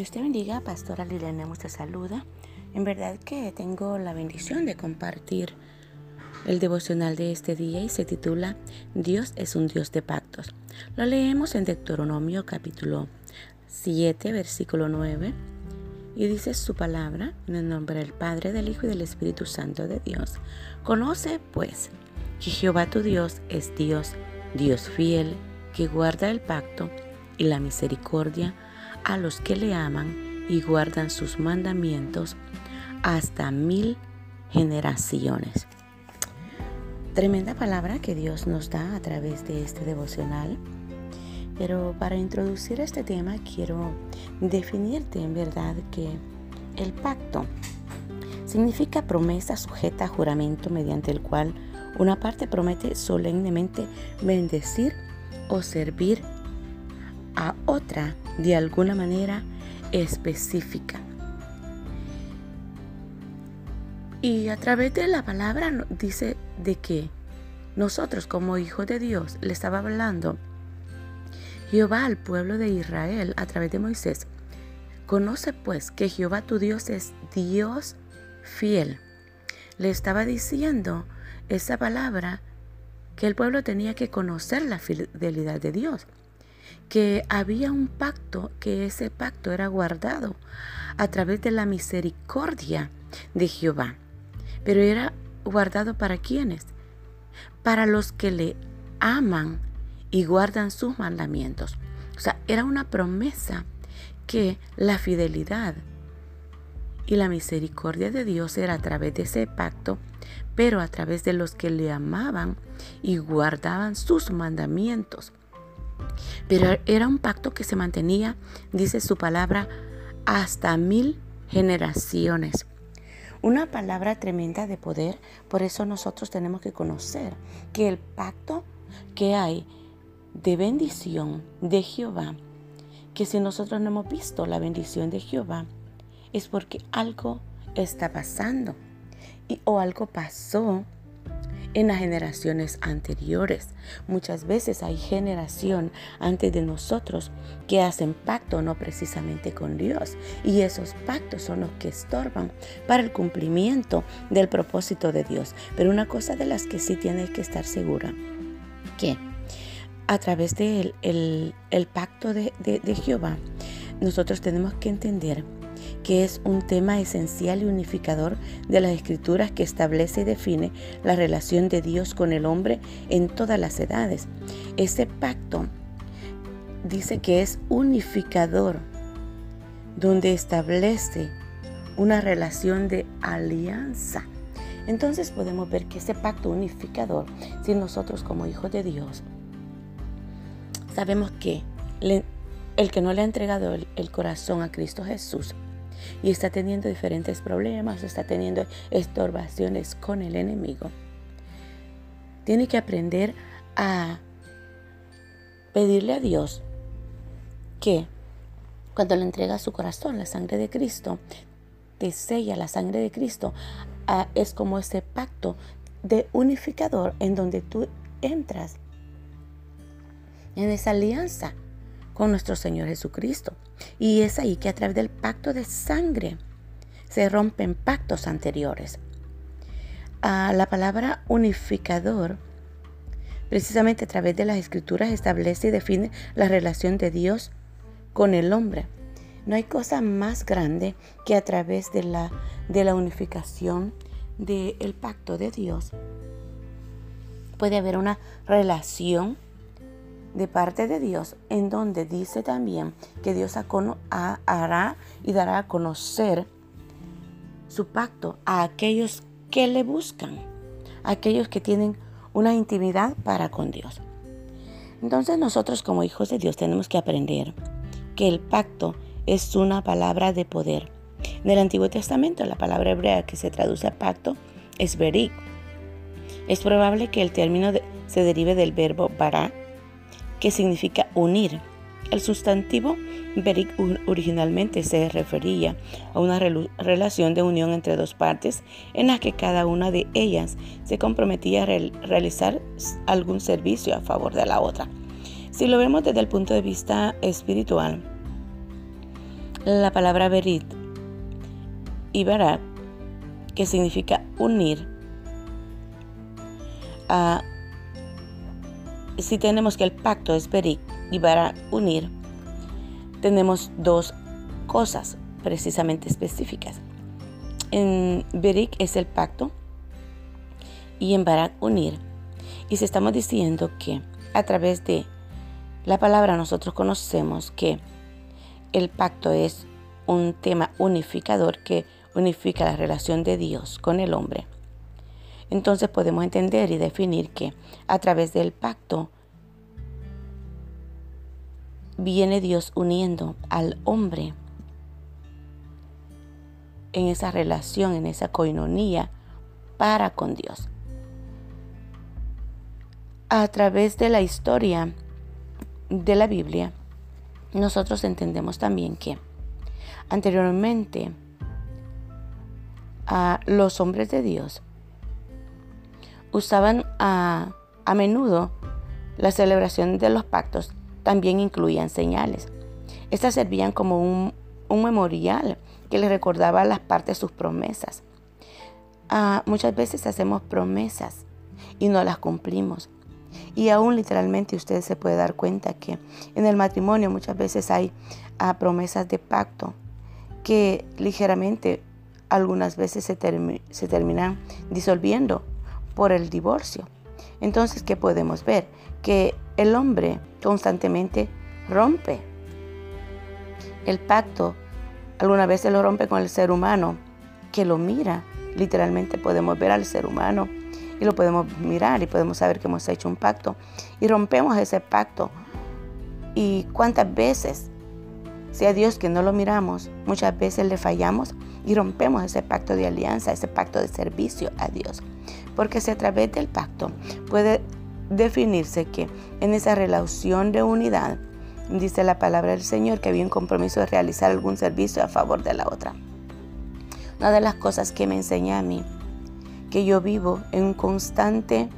Dios te bendiga, Pastora Liliana te saluda. En verdad que tengo la bendición de compartir el devocional de este día y se titula Dios es un Dios de pactos. Lo leemos en Deuteronomio capítulo 7, versículo 9 y dice su palabra en el nombre del Padre, del Hijo y del Espíritu Santo de Dios. Conoce pues que Jehová tu Dios es Dios, Dios fiel, que guarda el pacto y la misericordia a los que le aman y guardan sus mandamientos hasta mil generaciones. Tremenda palabra que Dios nos da a través de este devocional. Pero para introducir este tema quiero definirte en verdad que el pacto significa promesa sujeta a juramento mediante el cual una parte promete solemnemente bendecir o servir a otra de alguna manera específica. Y a través de la palabra dice de que nosotros como hijos de Dios le estaba hablando Jehová al pueblo de Israel a través de Moisés. Conoce pues que Jehová tu Dios es Dios fiel. Le estaba diciendo esa palabra que el pueblo tenía que conocer la fidelidad de Dios que había un pacto, que ese pacto era guardado a través de la misericordia de Jehová. Pero era guardado para quienes? Para los que le aman y guardan sus mandamientos. O sea, era una promesa que la fidelidad y la misericordia de Dios era a través de ese pacto, pero a través de los que le amaban y guardaban sus mandamientos. Pero era un pacto que se mantenía, dice su palabra, hasta mil generaciones. Una palabra tremenda de poder, por eso nosotros tenemos que conocer que el pacto que hay de bendición de Jehová, que si nosotros no hemos visto la bendición de Jehová, es porque algo está pasando y, o algo pasó en las generaciones anteriores. Muchas veces hay generación antes de nosotros que hacen pacto no precisamente con Dios y esos pactos son los que estorban para el cumplimiento del propósito de Dios. Pero una cosa de las que sí tienes que estar segura, que a través del el, pacto de Jehová, nosotros tenemos que entender que es un tema esencial y unificador de las escrituras que establece y define la relación de Dios con el hombre en todas las edades. Ese pacto dice que es unificador, donde establece una relación de alianza. Entonces podemos ver que ese pacto unificador, si nosotros como hijos de Dios sabemos que el que no le ha entregado el corazón a Cristo Jesús, y está teniendo diferentes problemas, está teniendo estorbaciones con el enemigo, tiene que aprender a pedirle a Dios que cuando le entrega su corazón la sangre de Cristo, te sella la sangre de Cristo, es como ese pacto de unificador en donde tú entras en esa alianza con nuestro Señor Jesucristo. Y es ahí que a través del pacto de sangre se rompen pactos anteriores. a la palabra unificador, precisamente a través de las escrituras, establece y define la relación de Dios con el hombre. No hay cosa más grande que a través de la, de la unificación del pacto de Dios puede haber una relación de parte de Dios, en donde dice también que Dios hará y dará a conocer su pacto a aquellos que le buscan, a aquellos que tienen una intimidad para con Dios. Entonces nosotros como hijos de Dios tenemos que aprender que el pacto es una palabra de poder. En el Antiguo Testamento la palabra hebrea que se traduce a pacto es berik. Es probable que el término se derive del verbo bara, que significa unir. El sustantivo berik originalmente se refería a una relación de unión entre dos partes en la que cada una de ellas se comprometía a realizar algún servicio a favor de la otra. Si lo vemos desde el punto de vista espiritual, La palabra Berit y que significa unir, a si tenemos que el pacto es Berit y Barak unir, tenemos dos cosas precisamente específicas. En Berik es el pacto y en Barak unir. Y si estamos diciendo que a través de la palabra nosotros conocemos que el pacto es un tema unificador que unifica la relación de Dios con el hombre. Entonces podemos entender y definir que a través del pacto viene Dios uniendo al hombre en esa relación, en esa coinonía para con Dios. A través de la historia de la Biblia, nosotros entendemos también que anteriormente a los hombres de Dios usaban a, a menudo la celebración de los pactos, también incluían señales. Estas servían como un, un memorial que les recordaba las partes de sus promesas. Ah, muchas veces hacemos promesas y no las cumplimos. Y aún literalmente usted se puede dar cuenta que en el matrimonio muchas veces hay ah, promesas de pacto que ligeramente algunas veces se, se terminan disolviendo por el divorcio. Entonces, ¿qué podemos ver? Que el hombre constantemente rompe el pacto Alguna vez se lo rompe con el ser humano que lo mira. Literalmente podemos ver al ser humano y lo podemos mirar y podemos saber que hemos hecho un pacto y rompemos ese pacto. ¿Y cuántas veces, si a Dios que no lo miramos, muchas veces le fallamos y rompemos ese pacto de alianza, ese pacto de servicio a Dios? Porque si a través del pacto puede definirse que en esa relación de unidad dice la palabra del Señor, que había un compromiso de realizar algún servicio a favor de la otra. Una de las cosas que me enseña a mí, que yo vivo en un constante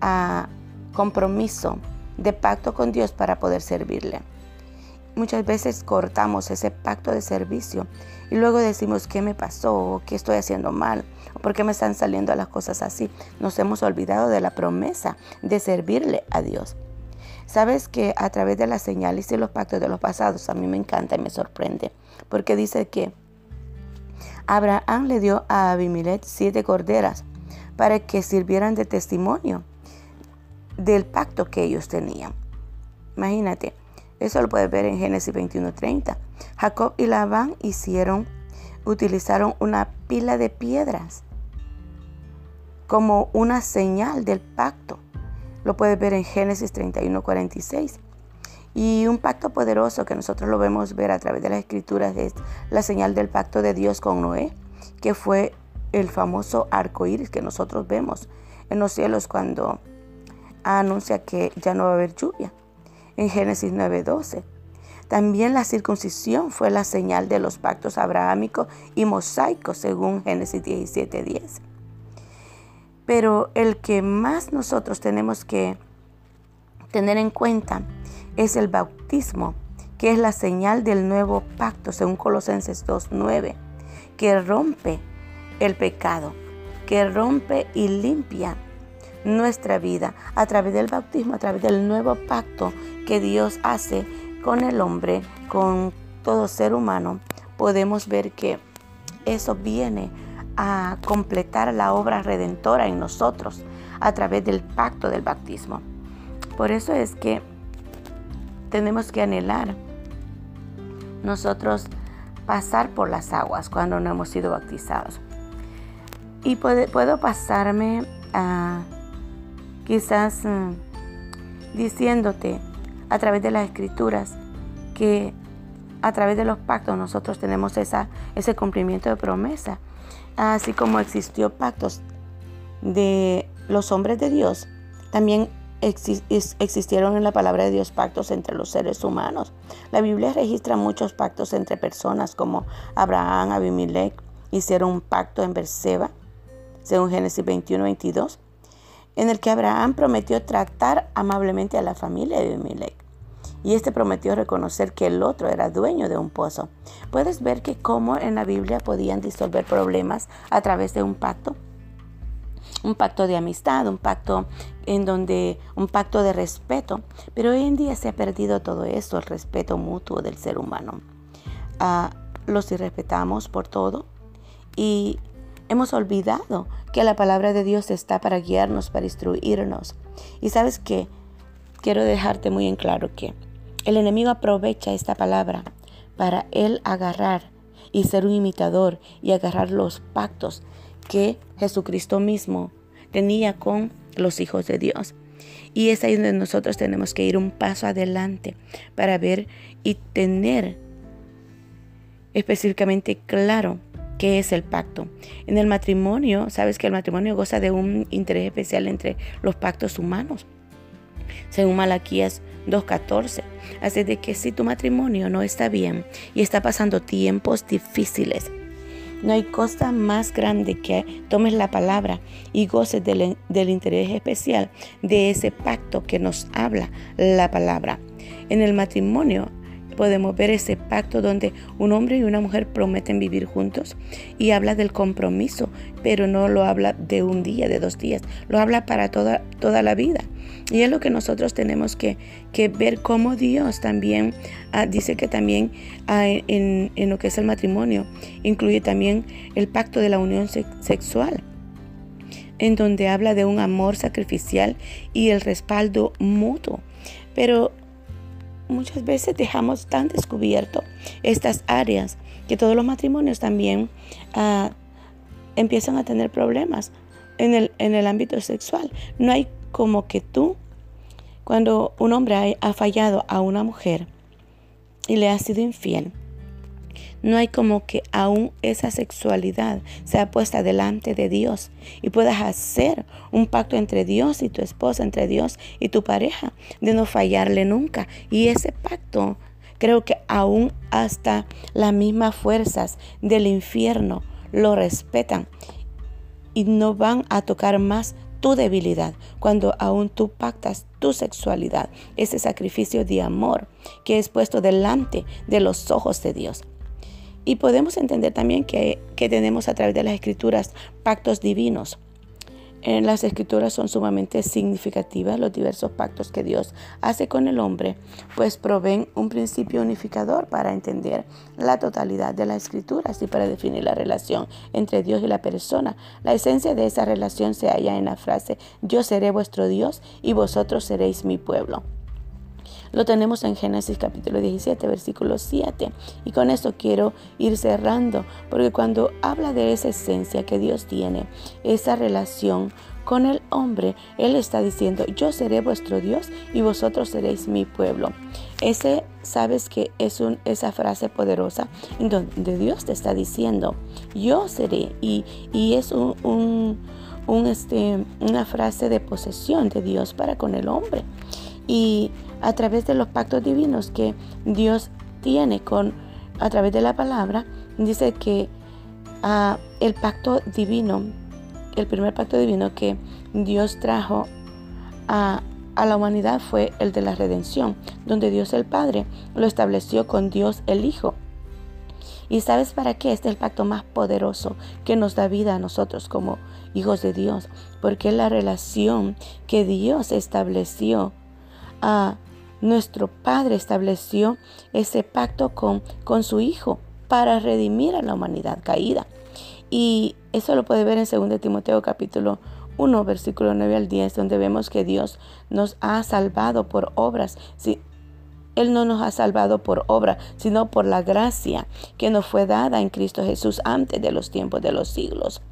ah, compromiso de pacto con Dios para poder servirle. Muchas veces cortamos ese pacto de servicio y luego decimos qué me pasó, qué estoy haciendo mal, o por qué me están saliendo las cosas así. Nos hemos olvidado de la promesa de servirle a Dios. Sabes que a través de las señales y los pactos de los pasados a mí me encanta y me sorprende, porque dice que Abraham le dio a Abimelech siete corderas para que sirvieran de testimonio del pacto que ellos tenían. Imagínate, eso lo puedes ver en Génesis 21:30. Jacob y Labán hicieron, utilizaron una pila de piedras como una señal del pacto lo puedes ver en Génesis 31, 46. Y un pacto poderoso que nosotros lo vemos ver a través de las escrituras es la señal del pacto de Dios con Noé, que fue el famoso arco iris que nosotros vemos en los cielos cuando anuncia que ya no va a haber lluvia. En Génesis 9:12. También la circuncisión fue la señal de los pactos abrahámicos y mosaicos según Génesis 17:10. Pero el que más nosotros tenemos que tener en cuenta es el bautismo, que es la señal del nuevo pacto, según Colosenses 2.9, que rompe el pecado, que rompe y limpia nuestra vida a través del bautismo, a través del nuevo pacto que Dios hace con el hombre, con todo ser humano. Podemos ver que eso viene a completar la obra redentora en nosotros a través del pacto del bautismo. Por eso es que tenemos que anhelar nosotros pasar por las aguas cuando no hemos sido bautizados. Y puedo pasarme a quizás mm, diciéndote a través de las escrituras que a través de los pactos nosotros tenemos esa, ese cumplimiento de promesa así como existió pactos de los hombres de Dios, también existieron en la palabra de Dios pactos entre los seres humanos. La Biblia registra muchos pactos entre personas como Abraham, Abimelech, hicieron un pacto en Berseba, según Génesis 21, 22, en el que Abraham prometió tratar amablemente a la familia de Abimelech. Y este prometió reconocer que el otro era dueño de un pozo. ¿Puedes ver que cómo en la Biblia podían disolver problemas a través de un pacto? Un pacto de amistad, un pacto en donde un pacto de respeto, pero hoy en día se ha perdido todo eso, el respeto mutuo del ser humano. Ah, los irrespetamos por todo y hemos olvidado que la palabra de Dios está para guiarnos, para instruirnos. Y sabes que quiero dejarte muy en claro que el enemigo aprovecha esta palabra para él agarrar y ser un imitador y agarrar los pactos que Jesucristo mismo tenía con los hijos de Dios. Y es ahí donde nosotros tenemos que ir un paso adelante para ver y tener específicamente claro qué es el pacto. En el matrimonio, sabes que el matrimonio goza de un interés especial entre los pactos humanos. Según Malaquías 2.14. Así de que si tu matrimonio no está bien y está pasando tiempos difíciles, no hay cosa más grande que tomes la palabra y goces del, del, interés especial de ese pacto que nos habla la palabra. En el matrimonio podemos ver ese pacto donde un hombre y una mujer prometen vivir juntos y habla del compromiso, pero no lo habla de un día, de dos días, lo habla para toda, toda la vida. Y es lo que nosotros tenemos que, ver cómo Dios también ah, dice que también ah, en, en, lo que es el matrimonio incluye también el pacto de la unión sexual en donde habla de un amor sacrificial y el respaldo mutuo. Pero muchas veces dejamos tan descubierto estas áreas que todos los matrimonios también ah, empiezan a tener problemas en el, en el ámbito sexual. No hay como que tú, cuando un hombre ha fallado a una mujer y le ha sido infiel, no hay como que aún esa sexualidad sea puesta delante de Dios y puedas hacer un pacto entre Dios y tu esposa, entre Dios y tu pareja, de no fallarle nunca. Y ese pacto creo que aún hasta las mismas fuerzas del infierno lo respetan y no van a tocar más tu debilidad, cuando aún tú pactas tu sexualidad, ese sacrificio de amor que es puesto delante de los ojos de Dios. Y podemos entender también que, tenemos a través de las escrituras pactos divinos. En las escrituras son sumamente significativas los diversos pactos que Dios hace con el hombre, pues proveen un principio unificador para entender la totalidad de las escrituras y para definir la relación entre Dios y la persona. La esencia de esa relación se halla en la frase, yo seré vuestro Dios y vosotros seréis mi pueblo. Lo tenemos en Génesis capítulo 17, versículo 7. Y con esto quiero ir cerrando, porque cuando habla de esa esencia que Dios tiene, esa relación con el hombre, Él está diciendo, yo seré vuestro Dios y vosotros seréis mi pueblo. Ese, sabes que es un, esa frase poderosa en donde Dios te está diciendo, yo seré. Y, y es un, un, este, una frase de posesión de Dios para con el hombre. Y a través de los pactos divinos que Dios tiene con a través de la palabra, dice que ah, el pacto divino, el primer pacto divino que Dios trajo a, a la humanidad fue el de la redención, donde Dios el Padre lo estableció con Dios el Hijo. ¿Y sabes para qué? Este es el pacto más poderoso que nos da vida a nosotros como hijos de Dios, porque es la relación que Dios estableció a nuestro Padre estableció ese pacto con, con su Hijo para redimir a la humanidad caída. Y eso lo puede ver en 2 Timoteo capítulo 1, versículo 9 al 10, donde vemos que Dios nos ha salvado por obras. él no nos ha salvado por obra, sino por la gracia que nos fue dada en Cristo Jesús antes de los tiempos de los siglos.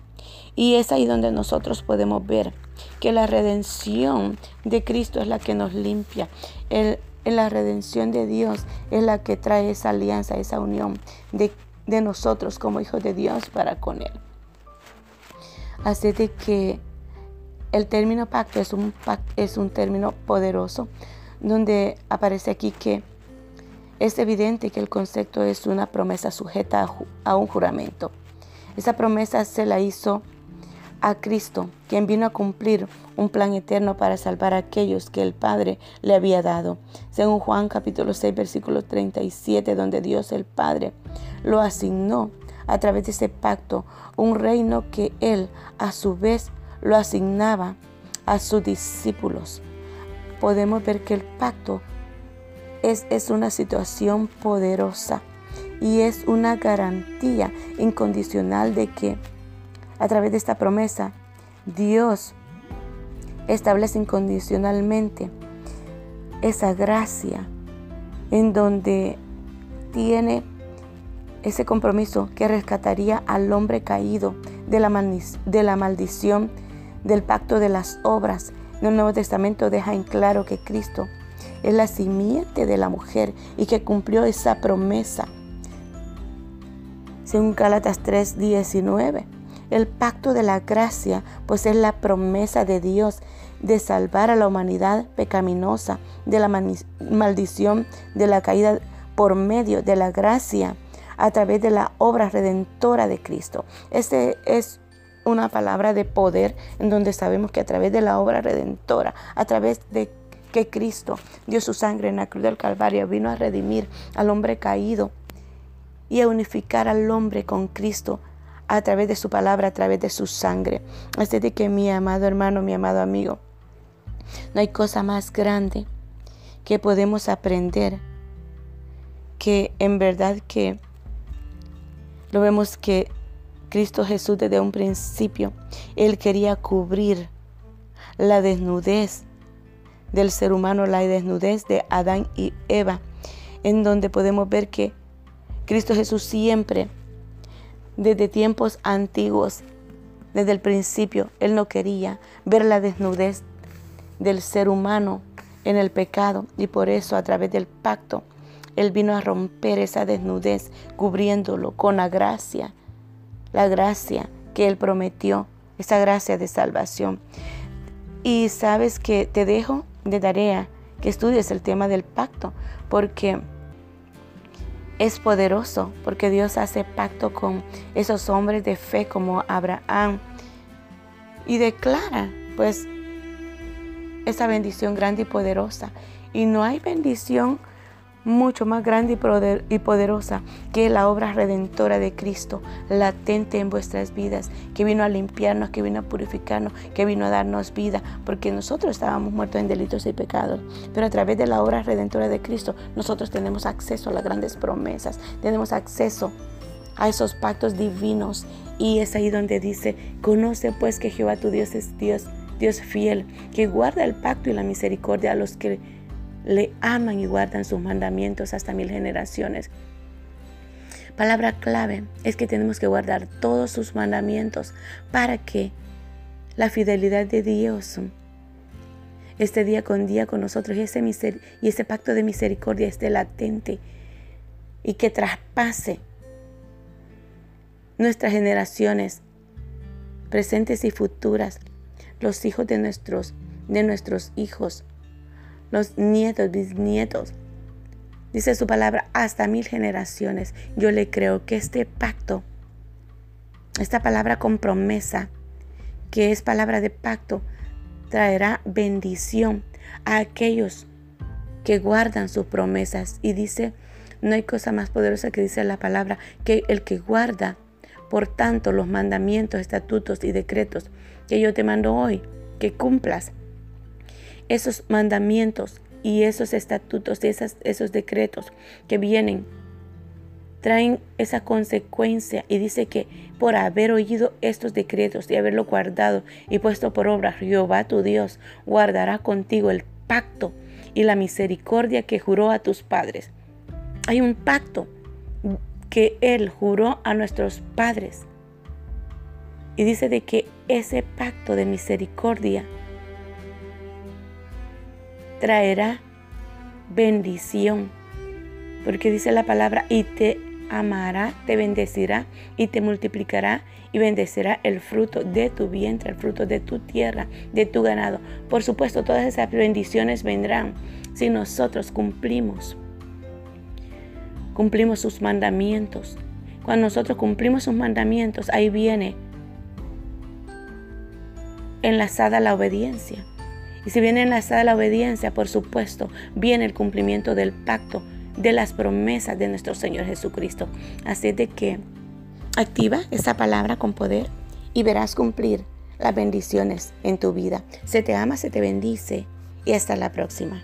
Y es ahí donde nosotros podemos ver que la redención de Cristo es la que nos limpia. El, la redención de Dios es la que trae esa alianza, esa unión de, nosotros como hijos de Dios para con Él. Así de que el término pacto es un, es un término poderoso donde aparece aquí que es evidente que el concepto es una promesa sujeta a un juramento. Esa promesa se la hizo a Cristo, quien vino a cumplir un plan eterno para salvar a aquellos que el Padre le había dado. Según Juan capítulo 6 versículo 37, donde Dios el Padre lo asignó a través de ese pacto, un reino que Él a su vez lo asignaba a sus discípulos. Podemos ver que el pacto es, es una situación poderosa y es una garantía incondicional de que a través de esta promesa, Dios establece incondicionalmente esa gracia en donde tiene ese compromiso que rescataría al hombre caído de la, maldición del pacto de las obras. En el Nuevo Testamento deja en claro que Cristo es la simiente de la mujer y que cumplió esa promesa. Según Gálatas 3:19. El pacto de la gracia, pues es la promesa de Dios de salvar a la humanidad pecaminosa de la maldición de la caída por medio de la gracia a través de la obra redentora de Cristo. Este es una palabra de poder en donde sabemos que a través de la obra redentora, a través de que Cristo dio su sangre en la cruz del Calvario, vino a redimir al hombre caído y a unificar al hombre con Cristo a través de su palabra, a través de su sangre. Así de que mi amado hermano, mi amado amigo, no hay cosa más grande que podemos aprender que en verdad que lo vemos que Cristo Jesús desde un principio, Él quería cubrir la desnudez del ser humano, la desnudez de Adán y Eva, en donde podemos ver que Cristo Jesús siempre desde tiempos antiguos, desde el principio, Él no quería ver la desnudez del ser humano en el pecado y por eso a través del pacto Él vino a romper esa desnudez cubriéndolo con la gracia, la gracia que Él prometió, esa gracia de salvación. Y sabes que te dejo de tarea que estudies el tema del pacto porque es poderoso porque Dios hace pacto con esos hombres de fe como Abraham y declara pues esa bendición grande y poderosa. Y no hay bendición mucho más grande y poderosa que la obra redentora de Cristo, latente en vuestras vidas, que vino a limpiarnos, que vino a purificarnos, que vino a darnos vida, porque nosotros estábamos muertos en delitos y pecados, pero a través de la obra redentora de Cristo, nosotros tenemos acceso a las grandes promesas, tenemos acceso a esos pactos divinos. Y es ahí donde dice, conoce pues que Jehová tu Dios es Dios, Dios fiel, que guarda el pacto y la misericordia a los que le aman y guardan sus mandamientos hasta mil generaciones. Palabra clave es que tenemos que guardar todos sus mandamientos para que la fidelidad de Dios esté día con día con nosotros y ese, y ese pacto de misericordia esté latente y que traspase nuestras generaciones presentes y futuras, los hijos de nuestros hijos, los nietos, bisnietos. Dice su palabra, hasta mil generaciones. Yo le creo que este pacto, esta palabra con promesa, que es palabra de pacto, traerá bendición a aquellos que guardan sus promesas. Y dice, no hay cosa más poderosa que dice la palabra, que el que guarda, por tanto, los mandamientos, estatutos y decretos que yo te mando hoy, que cumplas esos mandamientos y esos estatutos y esos decretos que vienen traen esa consecuencia y dice que por haber oído estos decretos y haberlo guardado y puesto por obra, Jehová tu Dios guardará contigo el pacto y la misericordia que juró a tus padres. Hay un pacto que Él juró a nuestros padres. Y dice de que ese pacto de misericordia traerá bendición. Porque dice la palabra, y te amará, te bendecirá y te multiplicará y bendecirá el fruto de tu vientre, el fruto de tu tierra, de tu ganado. Por supuesto, todas esas bendiciones vendrán si nosotros cumplimos, cumplimos sus mandamientos. Cuando nosotros cumplimos sus mandamientos, ahí viene enlazada la obediencia. Y si viene enlazada la obediencia, por supuesto, viene el cumplimiento del pacto, de las promesas de nuestro Señor Jesucristo. Así de que activa esa palabra con poder y verás cumplir las bendiciones en tu vida. Se te ama, se te bendice y hasta la próxima.